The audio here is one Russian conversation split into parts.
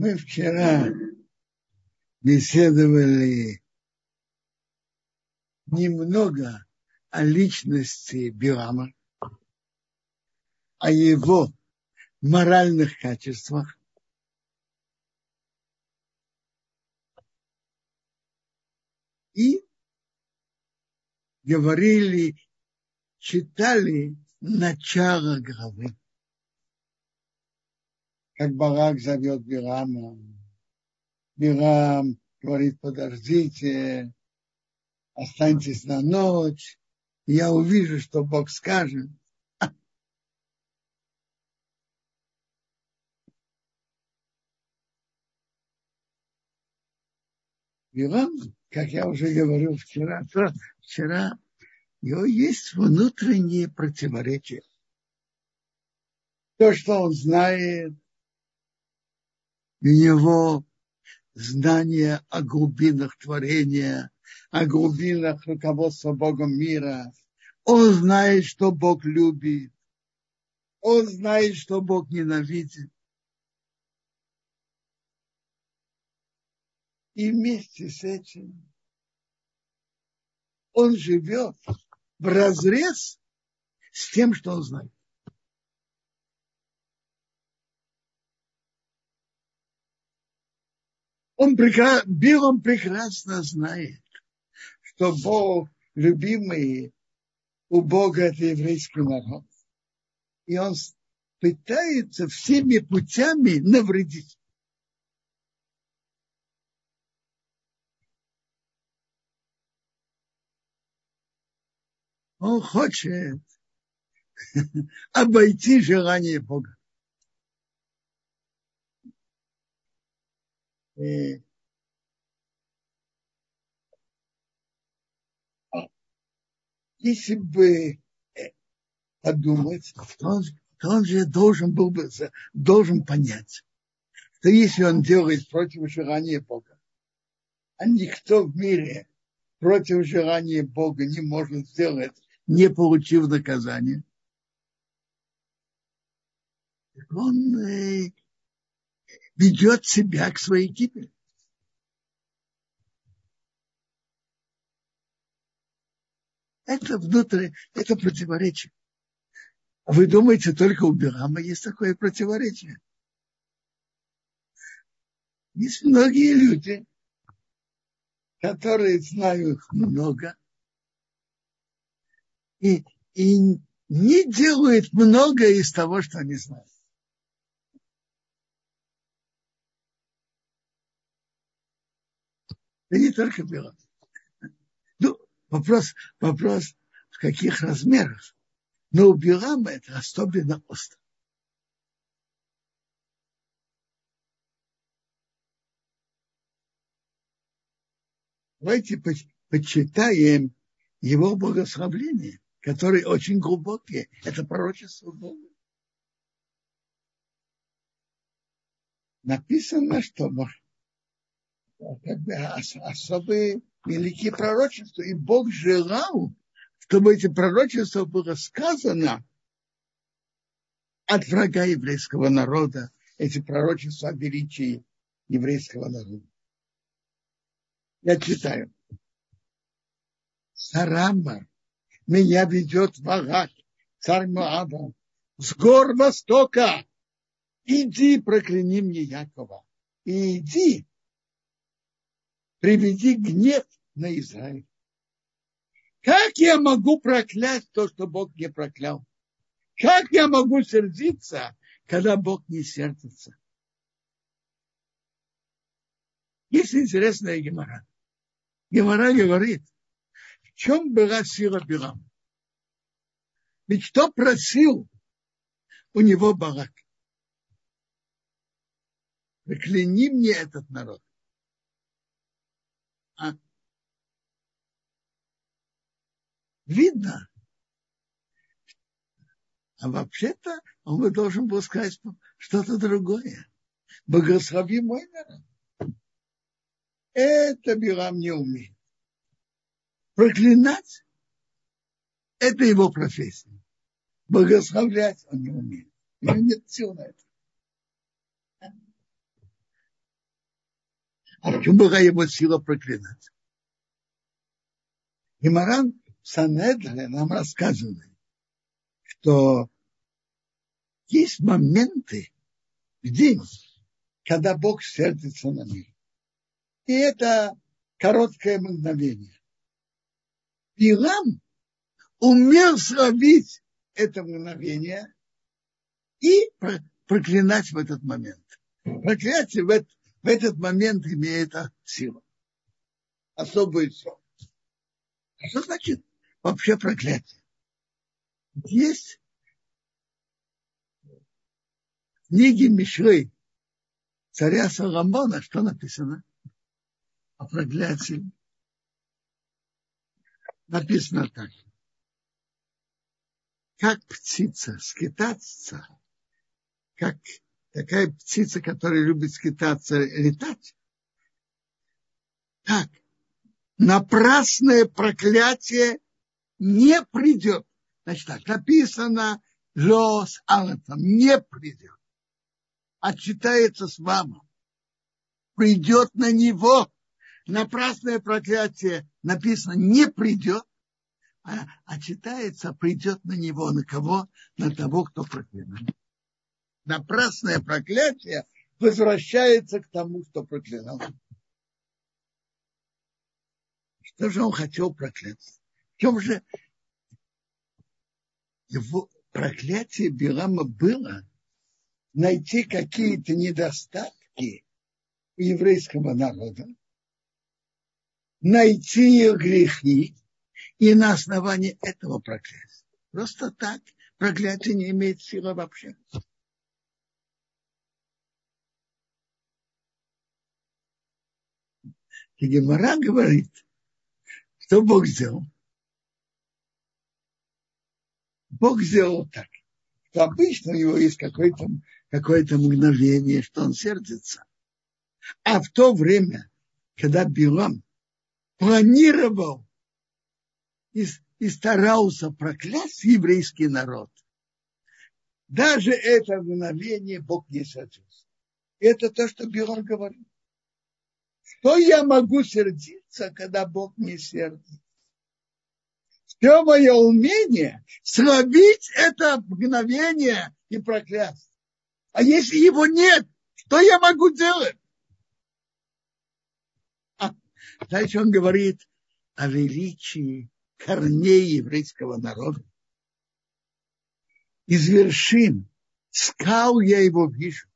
Мы вчера беседовали немного о личности Билама, о его моральных качествах. И говорили, читали начало главы. Как Барак зовет Бирама. Бирам говорит, подождите, останьтесь на ночь, я увижу, что Бог скажет. Билам, как я уже говорил вчера, вчера, у него есть внутренние противоречия. То, что он знает, у него знание о глубинах творения, о глубинах руководства Богом мира. Он знает, что Бог любит. Он знает, что Бог ненавидит. И вместе с этим он живет в разрез с тем, что он знает. Он, Бил он прекрасно знает, что Бог любимый у Бога это еврейский народ. И он пытается всеми путями навредить. Он хочет обойти желание Бога. И если бы э, подумать, то он, то он же должен был бы должен понять, что если он делает против желания Бога, а никто в мире против желания Бога не может сделать, не получив наказание, он э, ведет себя к своей гибели. Это внутреннее, это противоречие. А вы думаете, только у Бирама есть такое противоречие? Есть многие люди, которые знают много и, и не делают много из того, что они знают. Да не только Бирам. Вопрос, вопрос, в каких размерах. Но у Билама это особенно остро. Давайте почитаем его благословление, которые очень глубокие. Это пророчество Бога. Написано, что как бы особые великие пророчества. И Бог желал, чтобы эти пророчества было сказано от врага еврейского народа, эти пророчества о величии еврейского народа. Я читаю. Сарама меня ведет Вагак, царь Моаба, с гор Востока. Иди, прокляни мне Якова. И иди, приведи гнев на Израиль. Как я могу проклясть то, что Бог не проклял? Как я могу сердиться, когда Бог не сердится? Есть интересная гемора. Гемора говорит, в чем была сила Билама? Ведь кто просил у него Барак? Прокляни мне этот народ. А? Видно. А вообще-то он бы должен был сказать что-то другое. Благослови мой народ. Это Билам не умеет. Проклинать – это его профессия. Благословлять он не умеет. У него нет сил на это. А в чем была его сила проклинать? И Маран Санедре нам рассказывает, что есть моменты в день, когда Бог сердится на мир. И это короткое мгновение. Билам умел словить это мгновение и проклинать в этот момент. Проклятие в, этот, в этот момент имеет силу. Особую силу. А что значит вообще проклятие? Есть в книге Мишлей царя Соломона, что написано? О проклятии. Написано так. Как птица скитаться, как такая птица, которая любит скитаться, летать, так напрасное проклятие не придет. Значит так, написано Лос Алатом, не придет. Отчитается с вами. Придет на него. Напрасное проклятие написано не придет, а, а читается придет на него. На кого? На того, кто проклинает. Напрасное проклятие возвращается к тому, кто проклинал. Что же он хотел прокляться? В чем же его проклятие Билама было найти какие-то недостатки у еврейского народа, найти их грехи и на основании этого проклясть. Просто так проклятие не имеет силы вообще. И Гемора говорит, что Бог сделал? Бог сделал так, что обычно у него есть какое-то какое мгновение, что он сердится. А в то время, когда Билам планировал и, и старался проклясть еврейский народ, даже это мгновение Бог не сердился. Это то, что Билам говорит. Что я могу сердиться, когда Бог не сердится? Все мое умение словить это мгновение и проклясть. А если его нет, что я могу делать? А, дальше он говорит о величии корней еврейского народа. Из вершин скал я его вижу,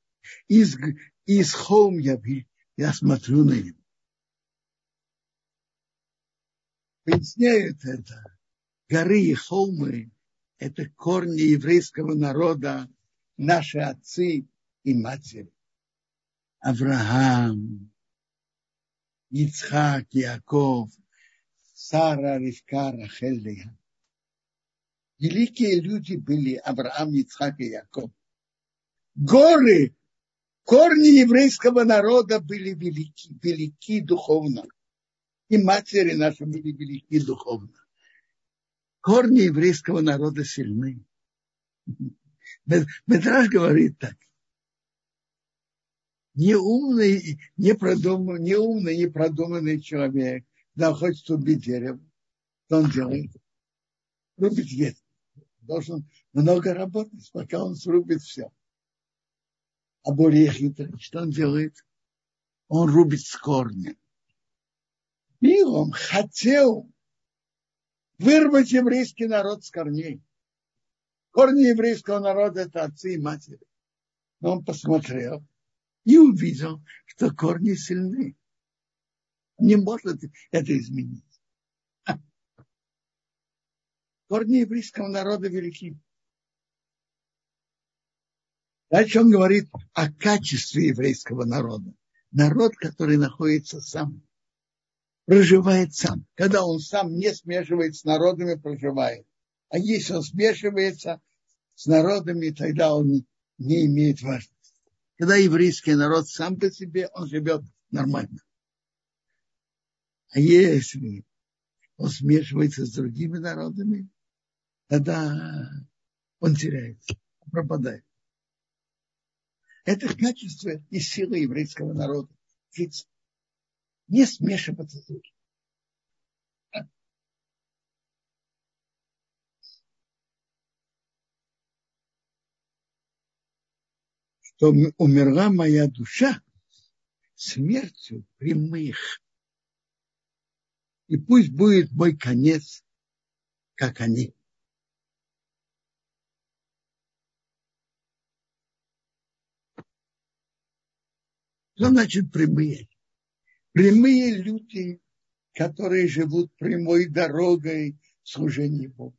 из, из холм я вижу я смотрю на него. Поясняет это. Горы и холмы – это корни еврейского народа, наши отцы и матери. Авраам, Ицхак, Яков, Сара, Ривка, Рахель, Великие люди были Авраам, Ицхак и Яков. Горы Корни еврейского народа были велики, велики духовно. И матери наши были велики духовно. Корни еврейского народа сильны. Медраж говорит так. Неумный, непродуманный, неумный, непродуманный человек, да хочет убить дерево, что он делает? Рубит ветку. Должен много работать, пока он срубит все а более хитрый. Что он делает? Он рубит с корня. Милом хотел вырвать еврейский народ с корней. Корни еврейского народа – это отцы и матери. Но он посмотрел и увидел, что корни сильны. Не может это изменить. Корни еврейского народа велики. Дальше он говорит о качестве еврейского народа. Народ, который находится сам, проживает сам. Когда он сам не смешивает с народами, проживает. А если он смешивается с народами, тогда он не имеет важности. Когда еврейский народ сам по себе, он живет нормально. А если он смешивается с другими народами, тогда он теряется, пропадает. Это качество и сила еврейского народа. не смешиваться с другим. Что умерла моя душа смертью прямых. И пусть будет мой конец, как они. Что значит прямые? Прямые люди, которые живут прямой дорогой служения Богу.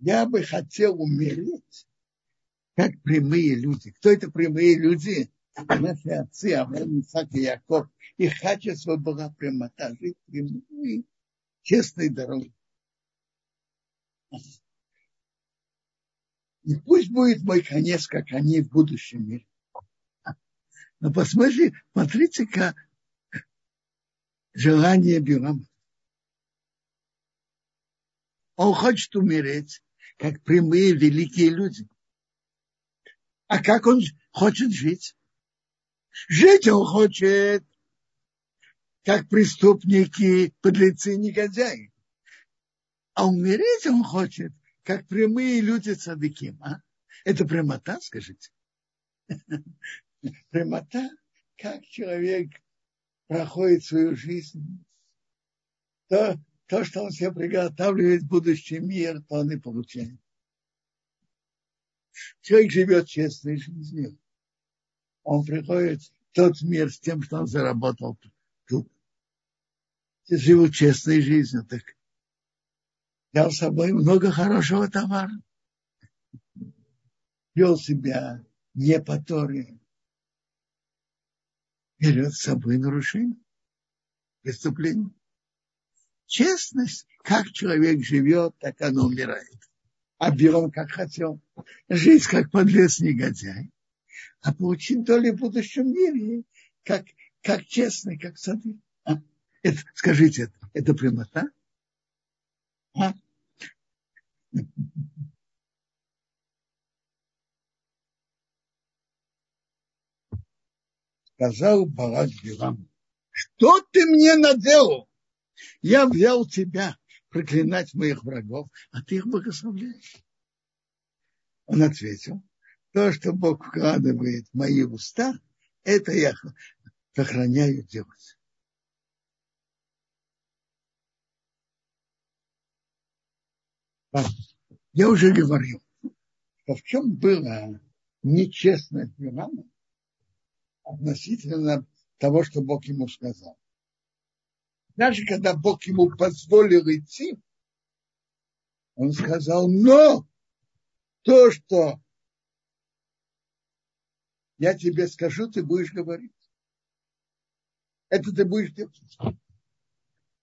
Я бы хотел умереть, как прямые люди. Кто это прямые люди? Наши отцы, Авраам, Исаак и Яков. Их качество была прямота, жить прямой, честной дорогой. И пусть будет мой конец, как они в будущем мире. Но посмотрите, смотрите-ка желание Билама. Он хочет умереть, как прямые великие люди. А как он хочет жить? Жить он хочет, как преступники, подлецы, негодяи. А умереть он хочет, как прямые люди цадыким. А? Это прямота, скажите? Прямота, как человек проходит свою жизнь, то, то, что он себе приготавливает будущий мир, то он и получает. Человек живет честной жизнью. Он приходит в тот мир с тем, что он заработал тут. Живут честной жизнью, так взял с собой много хорошего товара. Вел себя не по Торе, берет с собой нарушение, преступление. Честность, как человек живет, так оно умирает. А берем, как хотел. Жизнь, как подлец негодяй. А получить долю в будущем мире, как, как честный, как сады. А? Это, скажите, это, это прямота? А? Сказал Балак Билам, что ты мне наделал? Я взял тебя проклинать моих врагов, а ты их благословляешь. Он ответил, то, что Бог вкладывает в мои уста, это я сохраняю делать. Я уже говорил, что в чем было нечестность Билама, относительно того, что Бог ему сказал. Даже когда Бог ему позволил идти, он сказал, но то, что я тебе скажу, ты будешь говорить. Это ты будешь делать.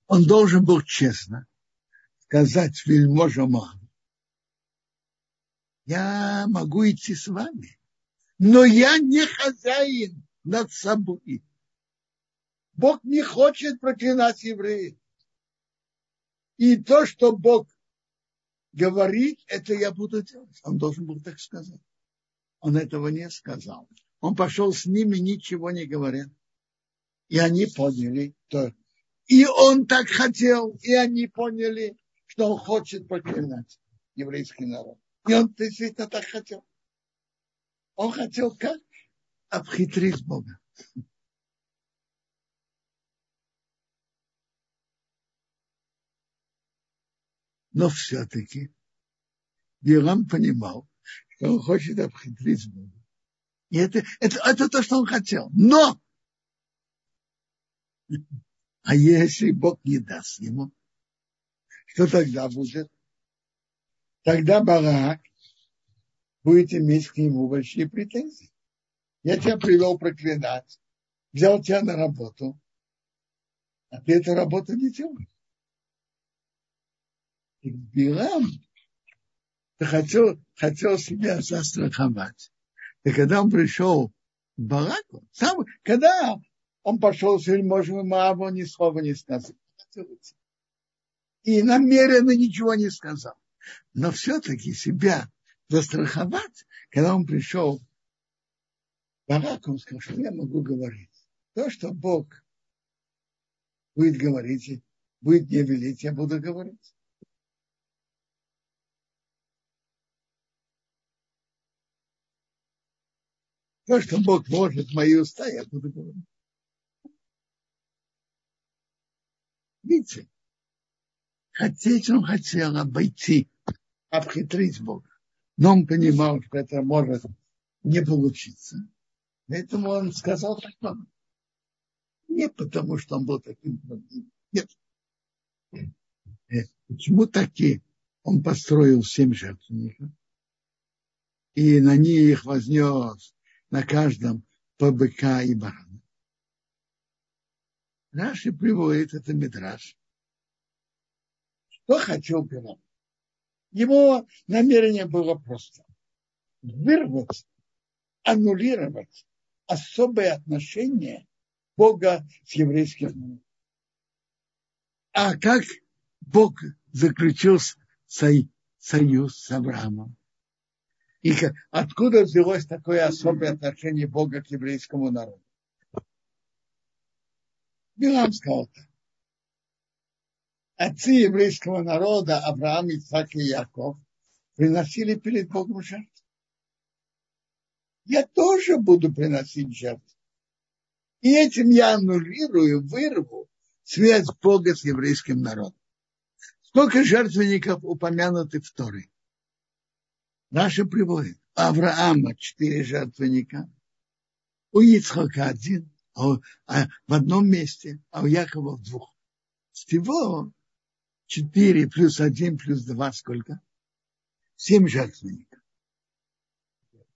Он должен был честно сказать вельможа я могу идти с вами, но я не хозяин над собой. Бог не хочет проклинать евреев. И то, что Бог говорит, это я буду делать. Он должен был так сказать. Он этого не сказал. Он пошел с ними, ничего не говоря. И они поняли, то. И он так хотел, и они поняли, что он хочет проклинать еврейский народ. И он действительно так хотел. Он хотел как? Обхитрить Бога. Но все-таки Билам понимал, что он хочет обхитрить Бога. И это, это, это то, что он хотел. Но! А если Бог не даст ему, что тогда будет? Тогда Барак будет иметь к нему большие претензии. Я тебя привел проклинать, взял тебя на работу, а ты эту работу не делаешь. И Билам хотел, хотел себя застраховать. И когда он пришел к Бараку, сам, когда он пошел с вельможем Моаву, он ни слова не сказал. И намеренно ничего не сказал. Но все-таки себя застраховать, когда он пришел Барак, он сказал, что я могу говорить. То, что Бог будет говорить, будет не велить, я буду говорить. То, что Бог может мои уста, я буду говорить. Видите, хотеть он хотел обойти, обхитрить Бога. Но он понимал, что это может не получиться. Поэтому он сказал так Не потому, что он был таким Нет. Э, почему таки он построил семь жертвенников? И на них вознес на каждом по быка и барана. Раши приводит это Мидраш. Что хотел Пилат? Его намерение было просто вырвать, аннулировать особое отношение Бога с еврейским народом. А как Бог заключил союз с Авраамом? И откуда взялось такое особое отношение Бога к еврейскому народу? Билам сказал так. Отцы еврейского народа, Авраам, Исаак и Яков, приносили перед Богом жертву. Я тоже буду приносить жертву. И этим я аннулирую, вырву связь Бога с еврейским народом. Сколько жертвенников упомянуты в Торе? Наши приводит. Авраама четыре жертвенника, у Ицхака один, а, а в одном месте, а у Якова в двух. Всего четыре плюс один плюс два сколько? Семь жертвенников.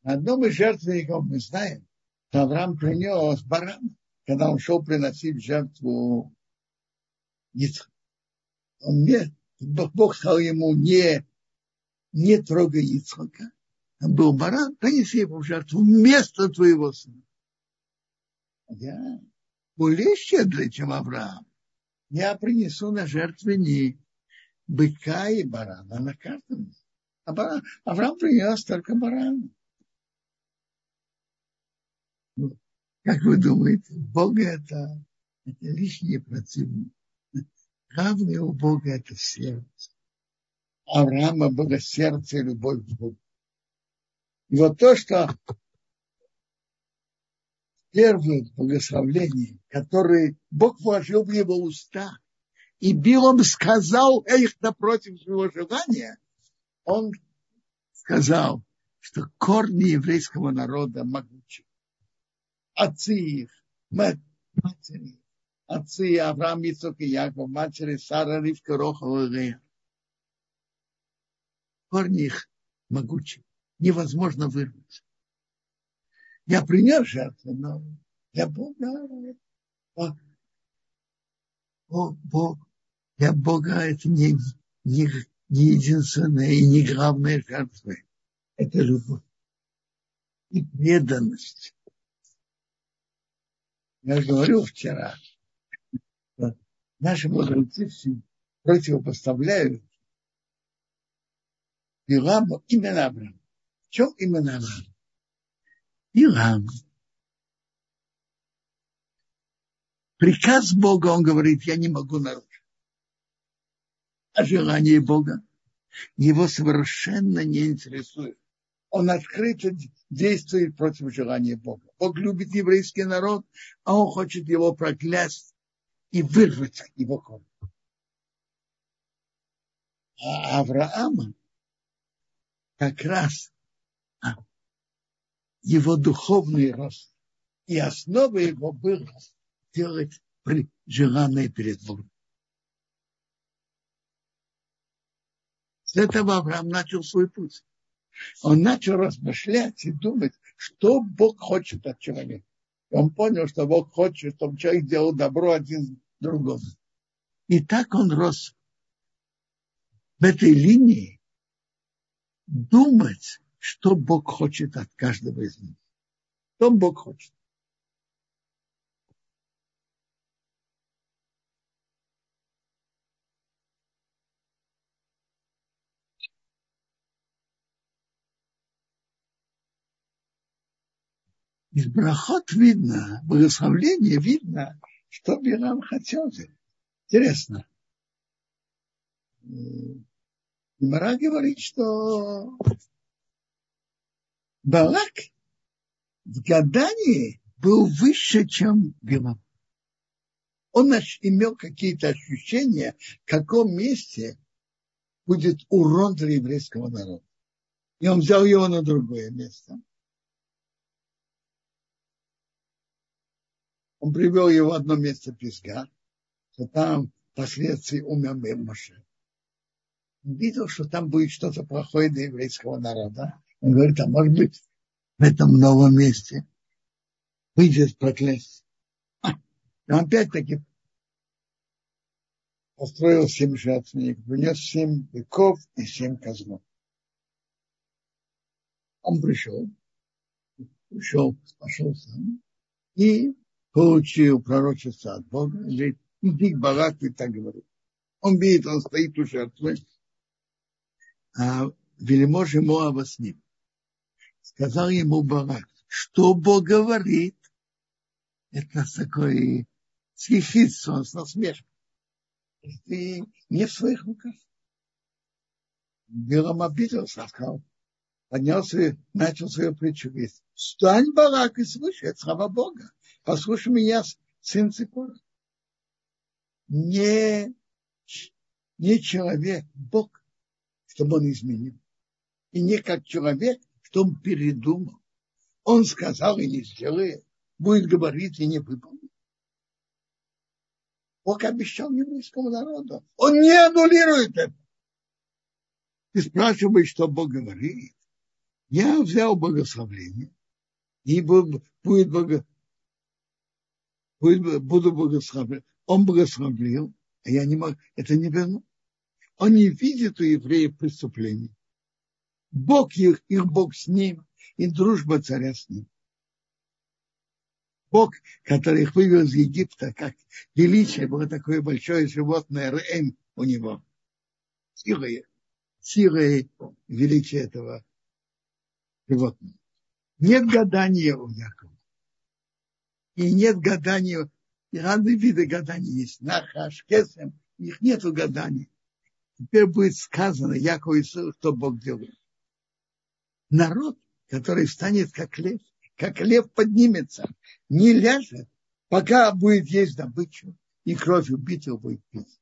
На одном из жертвенников мы знаем, что Авраам принес барана, когда он шел приносить жертву Ицхака. Он не, Бог сказал ему не не трогай Ицхака. Там был баран, принеси его в жертву вместо твоего сына. Я более щедрый, чем Авраам. Я принесу на жертвенник быка и барана на каждом. А баран, Авраам принес только барана. Ну, как вы думаете, Бога это, это лишние проценты. Главное у Бога это сердце. Авраама было сердце и любовь к Богу. И вот то, что первое благословление, которое Бог вложил в его уста, и Билом сказал их напротив своего желания, он сказал, что корни еврейского народа могучи. Отцы их, матери, отцы Авраам, Ицок и Яков, матери Сара, Ривка, Рохова и корни их могучие. Невозможно вырваться. Я принес жертву, но для Бога, о, о, Бог, для Бога это не, не, не единственная и не главная жертва. Это любовь и преданность. Я говорил вчера, наши мудрецы противопоставляют Биламу именно Авраам. В чем именно Авраам? Билам. Приказ Бога, он говорит, я не могу нарушить. А желание Бога его совершенно не интересует. Он открыто действует против желания Бога. Бог любит еврейский народ, а он хочет его проклясть и вырвать него корни. А Авраама как раз а, его духовный рост. И основа его была делать желанное перед Богом. С этого Авраам начал свой путь. Он начал размышлять и думать, что Бог хочет от человека. И он понял, что Бог хочет, чтобы человек делал добро один другому. И так он рос в этой линии, думать, что Бог хочет от каждого из них. Что Бог хочет. Из брахот видно, благословления видно, что Бирам хотел. Интересно. Мара говорит, что Балак в гадании был выше, чем Билам. Он имел какие-то ощущения, в каком месте будет урон для еврейского народа. И он взял его на другое место. Он привел его в одно место Пизга, что там впоследствии умер Моше. Он видел, что там будет что-то плохое для еврейского народа. Он говорит, а может быть, в этом новом месте выйдет проклятие. А, он опять-таки построил семь жертвенников, принес семь быков и семь козлов. Он пришел, пришел, пошел сам и получил пророчество от Бога, говорит, иди к Бараку и так говорит. Он видит, он стоит у жертвы, а вельможи Моава с ним. Сказал ему Барак, что Бог говорит? Это такой схихидство, с насмешкой. Ты не в своих руках. Билам обиделся, сказал, поднялся, начал свою притчу. Говорит, встань, Барак, и слушай, это слова Бога. Послушай меня, сын Цикора. Не, не человек, Бог, чтобы он изменил. И не как человек, что он передумал. Он сказал и не сделает. Будет говорить и не выполнит. Бог обещал еврейскому народу. Он не аннулирует это. Ты спрашиваешь, что Бог говорит. Я взял благословление и будет, благо, буду благословлен. Он благословил, а я не могу, это не верну. Он не видит у евреев преступлений. Бог их, их Бог с ним, и дружба царя с ним. Бог, который их вывел из Египта, как величие, было такое большое животное, Рэм у него. Силой, силой величия этого животного. Нет гадания у Якова. И нет гадания, и разные виды гаданий есть. Нахаш, Кесем, их нету гаданий. Теперь будет сказано Якову Ису, что Бог делает. Народ, который станет как лев, как лев поднимется, не ляжет, пока будет есть добычу, и кровь убитого будет пить.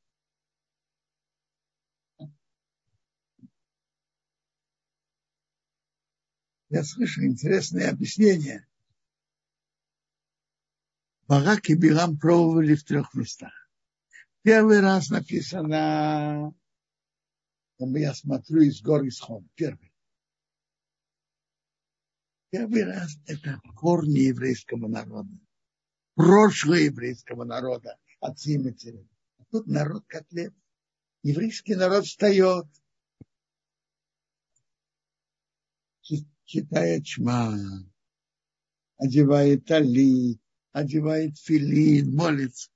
Я слышу интересное объяснение. Барак и Бирам пробовали в трех местах. Первый раз написано, я смотрю из гор Исход, первый. Первый раз это корни еврейского народа. Прошлое еврейского народа, отцы и матери. А тут народ как лев. Еврейский народ встает, читает чма, одевает талит, одевает филин, молится.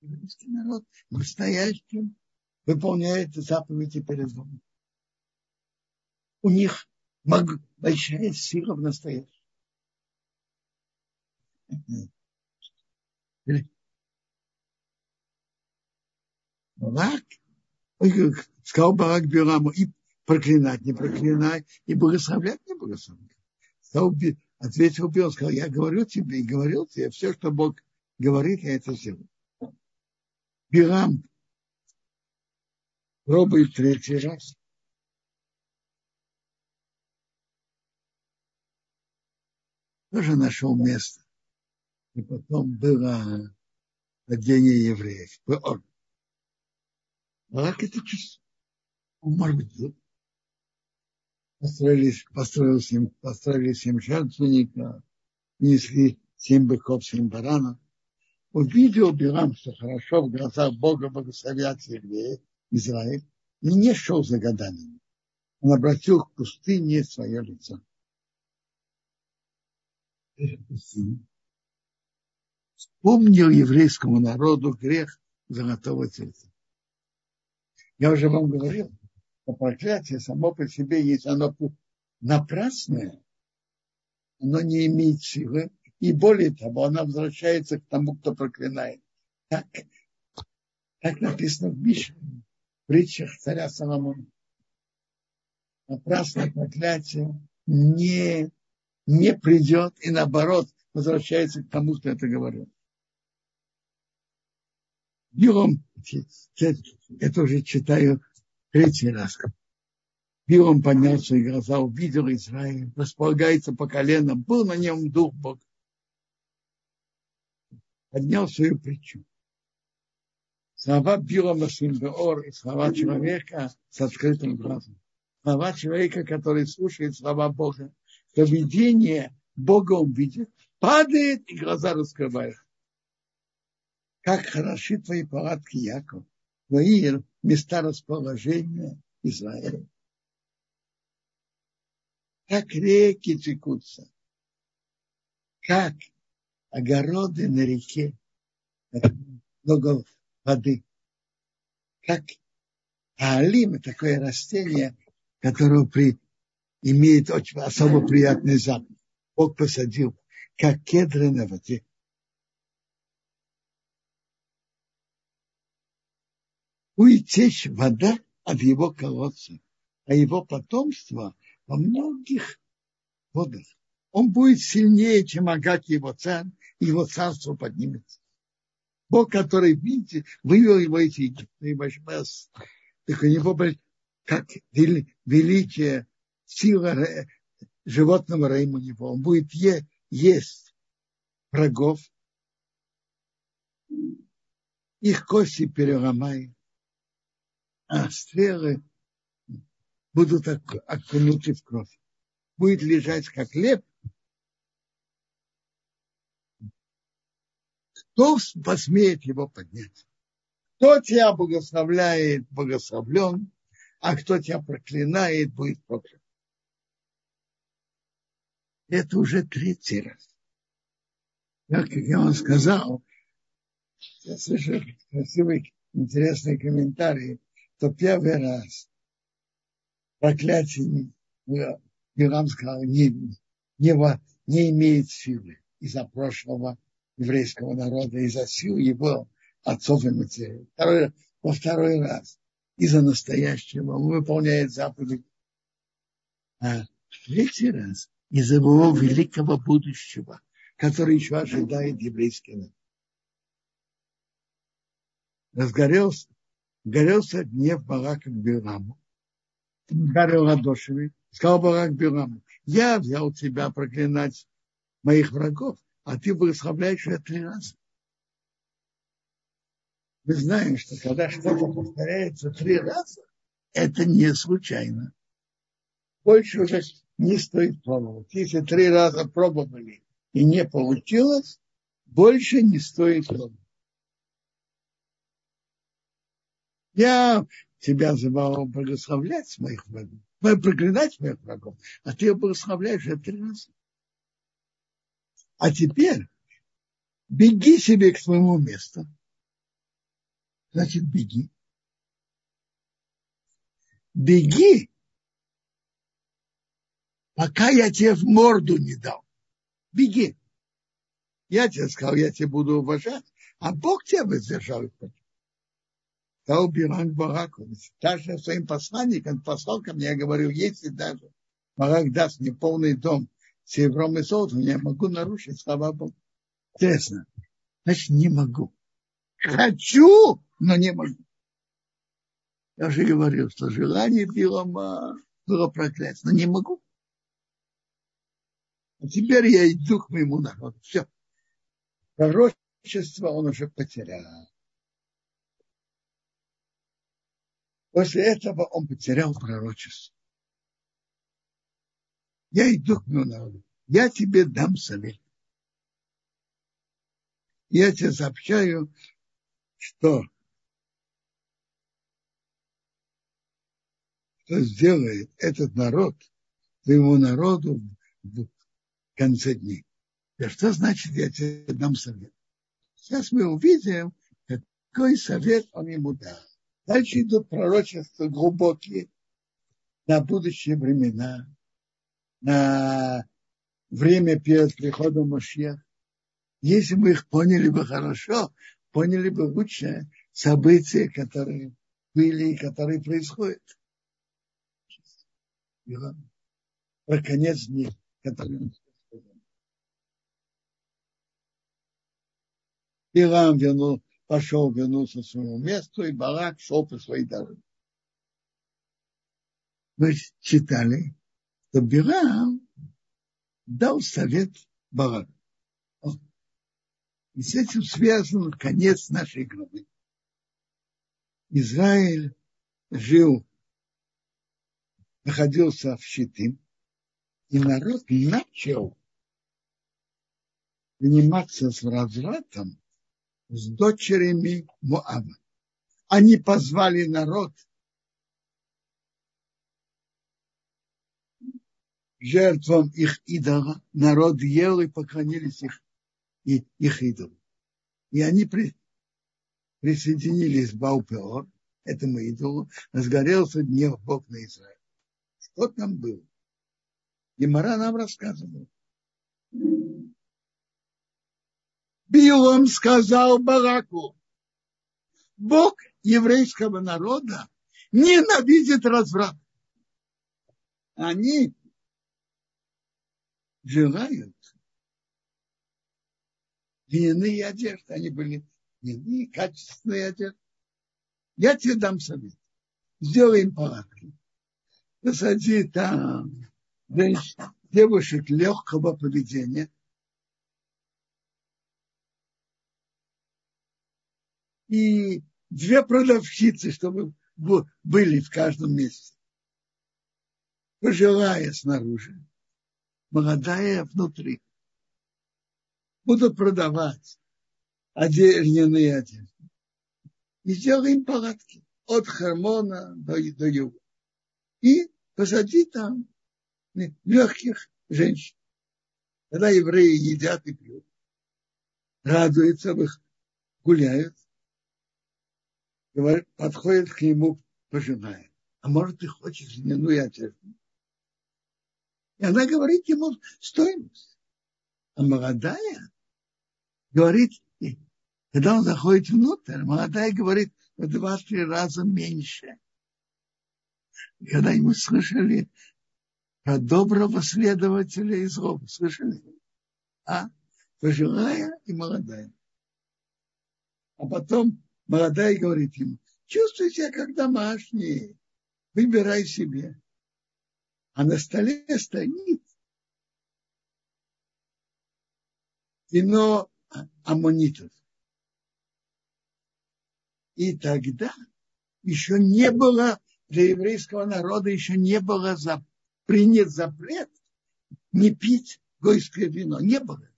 Еврейский народ настоящим выполняет заповеди перед Богом. У них большая сила в настоящем. Барак, сказал Барак Бираму, и проклинать не проклинай, и благословлять не благословляй. Сказал, ответил Билам, сказал, я говорю тебе и говорил тебе, все, что Бог говорит, я это сделаю. Бирам пробует третий раз. тоже нашел место. И потом было падение евреев. Барак это чувство. Может быть, построили, построили, семь, построили семь жертвенника, несли семь быков, семь баранов. Увидел Билам, что хорошо в глазах Бога благословят евреев, Израиль, и не шел за гаданиями. Он обратил к пустыне свое лицо вспомнил еврейскому народу грех золотого тельца. Я уже вам говорил, что проклятие само по себе есть, оно напрасное, оно не имеет силы, и более того, оно возвращается к тому, кто проклинает. Так, так написано в Мишне, в притчах царя Соломона. Напрасное проклятие не, не придет и наоборот возвращается к тому, кто это говорил. Билом, это уже читаю третий раз. Билом поднял свои глаза, увидел Израиль, располагается по коленам, был на нем дух Бог. Поднял свою притчу. Слова Билома Симбеор и слова человека с открытым глазом. Слова человека, который слушает слова Бога. То видение Бога он видит, падает и глаза раскрывают как хороши твои палатки, Яков, твои места расположения Израиля. Как реки текутся, как огороды на реке, много воды, как аалим, такое растение, которое при, имеет очень особо приятный запах. Бог посадил, как кедры на воде. Будет течь вода от его колодца, а его потомство во многих водах. Он будет сильнее, чем Агак его царь, и его царство поднимется. Бог, который, видите, вывел его из Египта, и вас, так у него как великие сила животного раим у него. Он будет е, есть врагов, их кости переломает, стрелы будут окунуты в кровь. Будет лежать как леп. Кто посмеет его поднять? Кто тебя благословляет, благословлен, а кто тебя проклинает, будет проклят. Это уже третий раз. Как я вам сказал, я слышу красивый, интересный комментарий то первый раз проклятие Билам сказал, не, не, не имеет силы из-за прошлого еврейского народа, из-за сил его отцов и матерей. Второй, во второй раз из-за настоящего он выполняет заповедь. А в третий раз из-за его великого будущего, который еще ожидает еврейский народ. Разгорелся горелся гнев Барака к Бираму, ударил ладошами, сказал Барак Бираму, я взял тебя проклинать моих врагов, а ты благословляешь это три раза. Мы знаем, что когда что-то повторяется три раза, это не случайно. Больше уже не стоит пробовать. Если три раза пробовали и не получилось, больше не стоит пробовать. Я тебя забывал благословлять моих врагов, проклинать моих врагов, а ты благословляешь это три раза. А теперь беги себе к своему месту. Значит, беги. Беги, пока я тебе в морду не дал. Беги. Я тебе сказал, я тебя буду уважать, а Бог тебя воздержал их стал Биран Бараку. Даже своим посланникам послал ко мне, я говорю, если даже Барак даст мне полный дом серебром и золотом, я могу нарушить слова Бога. Интересно. Значит, не могу. Хочу, но не могу. Я уже говорил, что желание Билома было проклятие, но не могу. А теперь я иду к моему народу. Все. Пророчество он уже потерял. После этого он потерял пророчество. Я иду к народу. Я тебе дам совет. Я тебе сообщаю, что, что сделает этот народ твоему народу в конце дней. И что значит я тебе дам совет? Сейчас мы увидим, какой совет он ему дал. Дальше идут пророчества глубокие на будущие времена, на время перед приходом Машья. Если мы их поняли бы хорошо, поняли бы лучше события, которые были и которые происходят. Про конец дней, который. Билам вернул, пошел, вернулся к своему месту, и Балак шел по своей дороге. Мы читали, что Билам дал совет Балаку. И с этим связан конец нашей главы. Израиль жил, находился в Щитим, и народ начал заниматься с развратом с дочерями Моаба. Они позвали народ жертвам их идола. Народ ел и поклонились их и их идолу. И они при, присоединились к Баупеор, этому идолу, разгорелся гнев Бог на Израиль. Что там было? Гемора нам рассказывал. Билом сказал Бараку, Бог еврейского народа ненавидит разврат. Они желают льняные одежды. Они были льняные, качественные одежды. Я тебе дам совет. Сделай им палатки. Посади там девушек легкого поведения. И две продавщицы, чтобы были в каждом месте. Пожилая снаружи, молодая внутри будут продавать льняные одежды. И сделаем палатки от Хармона до, до Юга. И посади там легких женщин. Когда евреи едят и пьют, радуются, гуляют, говорят, подходит к нему пожилая. А может, ты хочешь льняную одежду? И она говорит ему стоимость. А молодая говорит, когда он заходит внутрь, молодая говорит в два-три раза меньше. И когда мы слышали про доброго следователя из Роба, слышали? А? Пожилая и молодая. А потом молодая говорит ему, чувствуй себя как домашний, выбирай себе. А на столе стоит вино аммонитов. И тогда еще не было для еврейского народа еще не было за, принят запрет не пить гойское вино. Не было.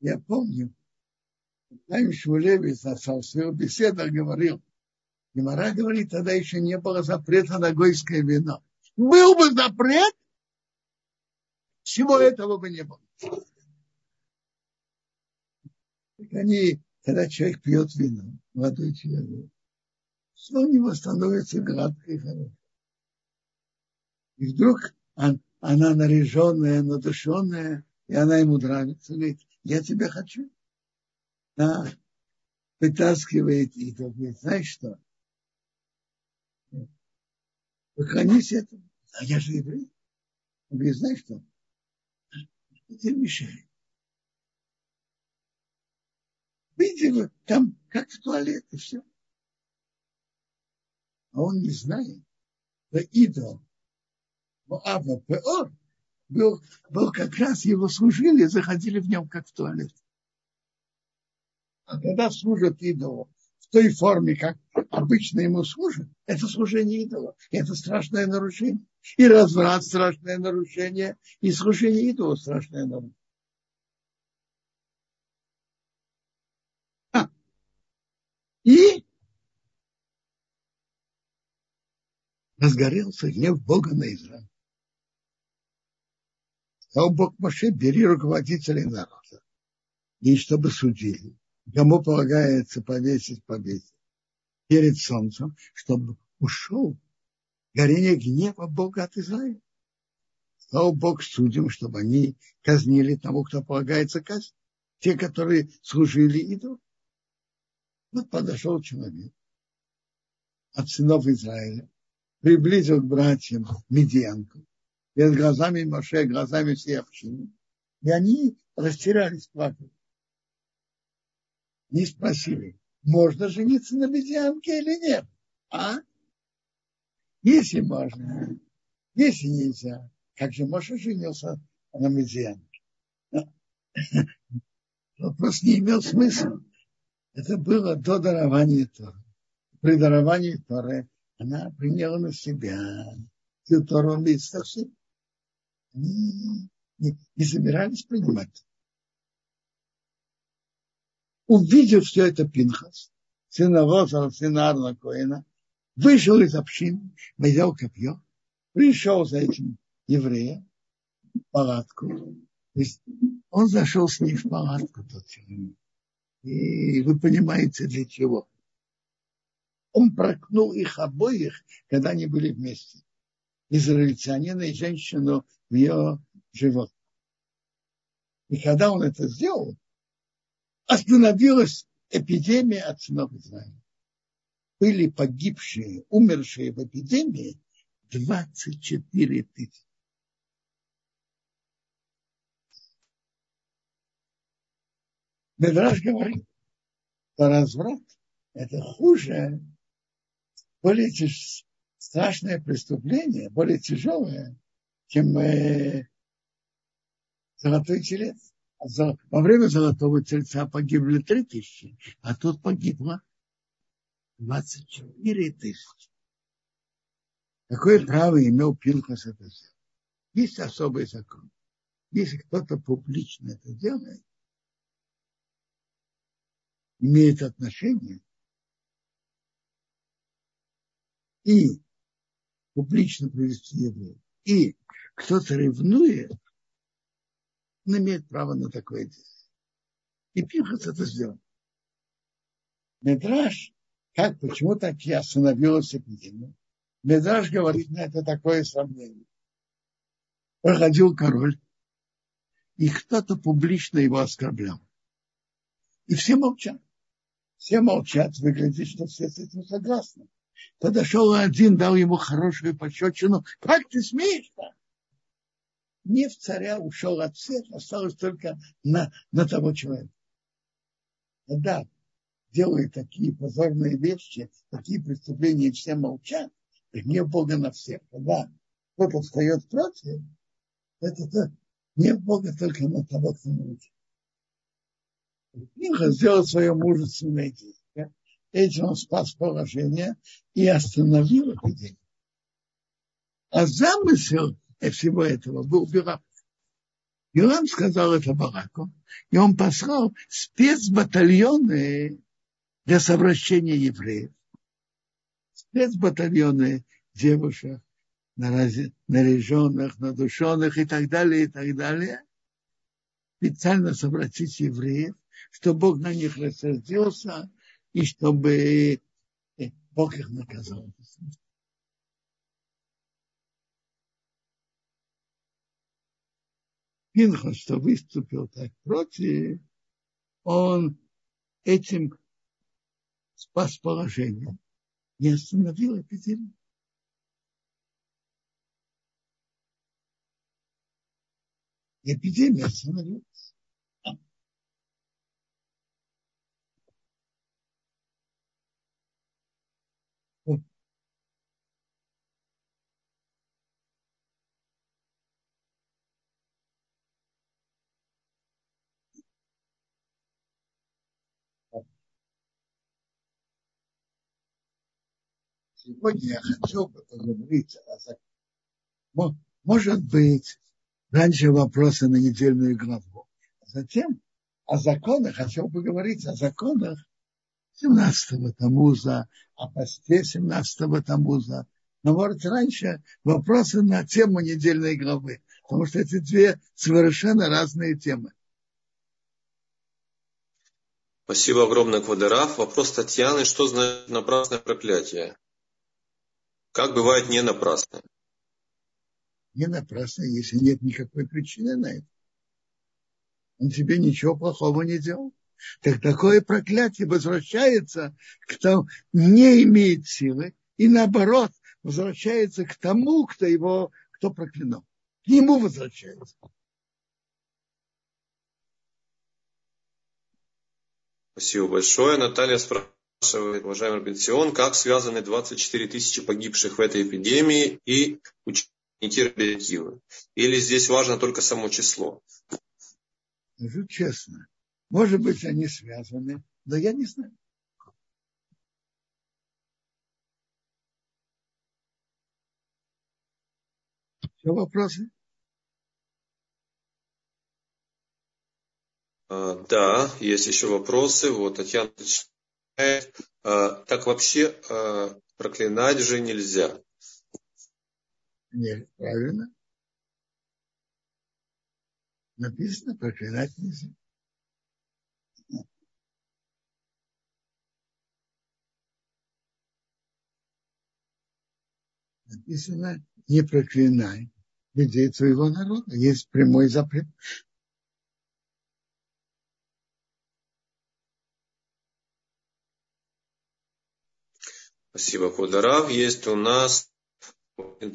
Я помню, Хайм Шулевец на своих беседах говорил, Гемора говорит, тогда еще не было запрета на гойское вино. Был бы запрет, всего этого бы не было. Так они, когда человек пьет вино, молодой человек, все у него становится гладко и хорошо. И вдруг он, она наряженная, надушенная, и она ему нравится, говорит, я тебя хочу. Да, вытаскивает и говорит, знаешь что? Поклонись этому. А я же еврей. Он говорит, знаешь что? Это мешает. Видимо, там как в туалет и все. А он не знает, что идол Моаба Пеор был, был как раз его служили, заходили в нем как в туалет. А когда служат идолу в той форме, как обычно ему служат, это служение идолу. Это страшное нарушение. И разврат страшное нарушение, и служение идолу страшное нарушение. А. И разгорелся гнев Бога на Израиль. Сказал Бог Моше, бери руководителей народа, и чтобы судили. Кому полагается повесить, повесить перед солнцем, чтобы ушел горение гнева Бога от Израиля. Слава Бог судим, чтобы они казнили того, кто полагается казнь. Те, которые служили идолу. Вот подошел человек от сынов Израиля, приблизил к братьям Медианку, перед глазами Моше, глазами всей общины. И они растерялись, плакали. Не спросили, можно жениться на Медианке или нет. А? Если можно, если нельзя, как же Моше женился на Медианке? Вопрос не имел смысла. Это было до дарования Тора. При даровании Торы она приняла на себя всю Тору Митсахи. Они не, не собирались принимать. Увидев все это Пинхас, сына Роза, сына Арна Коина, вышел из общины, взял копье, пришел за этим евреем в палатку. То есть он зашел с ним в палатку, тот человек. И вы понимаете, для чего. Он прокнул их обоих, когда они были вместе. Израильтянина и женщину в ее живот. И когда он это сделал, остановилась эпидемия от сынов Израиля. Были погибшие, умершие в эпидемии 24 тысячи. Медраж говорит, что разврат – это хуже, более страшное преступление, более тяжелое, чем э, золотой телец. Во время золотого тельца погибли три тысячи, а тут погибло 24 тысячи. Какое право имел Пинхас это сделать? Есть особый закон. Если кто-то публично это делает, имеет отношение и публично привести евреев, и кто-то ревнует, он имеет право на такое дело. И Пинхас это сделал. Медраж, как, почему так я остановилась эпидемия? Медраж говорит на это такое сомнение. Проходил король, и кто-то публично его оскорблял. И все молчат. Все молчат, выглядит, что все с этим согласны. Подошел один, дал ему хорошую пощечину. Как ты смеешь-то? Не в царя ушел от всех, осталось только на, на того человека. Когда делают такие позорные вещи, такие преступления, и все молчат, гнев Бога на всех. Когда кто-то встает против, это, это гнев Бога только на того, кто научил. Пинха сделал свое мужественное действие. Этим он спас положение и остановил эпидемию. А замысел всего этого был Бирам. Бирам сказал это Бараку, и он послал спецбатальоны для совращения евреев. Спецбатальоны девушек, наряженных, надушенных и так далее, и так далее. Специально совратить евреев что Бог на них рассердился и чтобы э, Бог их наказал. Пинхас, что выступил так против, он этим спас положение, не остановил эпидемию. Эпидемия остановилась. Сегодня я хочу поговорить о законе. Может быть, раньше вопросы на недельную главу. А затем о законах, хотел поговорить о законах 17-го Тамуза, о посте 17-го Тамуза. Но, может, раньше вопросы на тему недельной главы, потому что эти две совершенно разные темы. Спасибо огромное, Квадераф. Вопрос Татьяны. Что значит напрасное проклятие? Как бывает не напрасно? Не напрасно, если нет никакой причины на это. Он тебе ничего плохого не делал. Так такое проклятие возвращается к тому, не имеет силы, и наоборот, возвращается к тому, кто его, кто проклянул. К нему возвращается. Спасибо большое. Наталья спрашивает, уважаемый Бенсион, как связаны 24 тысячи погибших в этой эпидемии и ученики Рабиативы? Или здесь важно только само число? Скажу честно, может быть, они связаны, но я не знаю. Еще вопросы? А, да, есть еще вопросы. Вот Татьяна так вообще а, проклинать же нельзя. Нет, правильно. Написано, проклинать нельзя. Написано, не проклинай людей своего народа. Есть прямой запрет. Спасибо, Кударав. Есть у нас